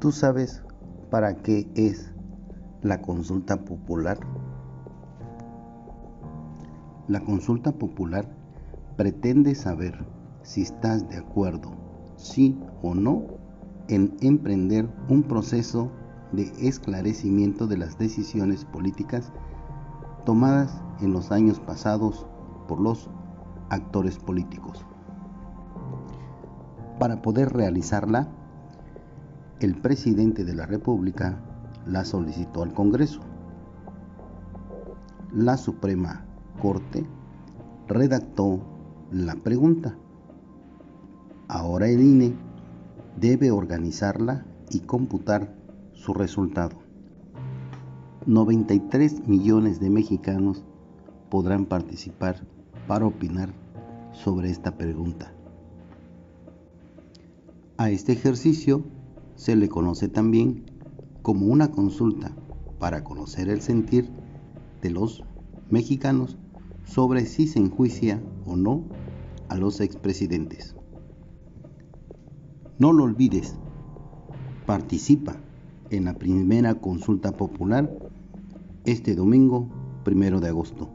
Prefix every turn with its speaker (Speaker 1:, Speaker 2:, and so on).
Speaker 1: ¿Tú sabes para qué es la consulta popular? La consulta popular pretende saber si estás de acuerdo, sí o no, en emprender un proceso de esclarecimiento de las decisiones políticas tomadas en los años pasados por los actores políticos. Para poder realizarla, el presidente de la República la solicitó al Congreso. La Suprema Corte redactó la pregunta. Ahora el INE debe organizarla y computar su resultado. 93 millones de mexicanos podrán participar para opinar sobre esta pregunta. A este ejercicio se le conoce también como una consulta para conocer el sentir de los mexicanos sobre si se enjuicia o no a los expresidentes. No lo olvides, participa en la primera consulta popular este domingo primero de agosto.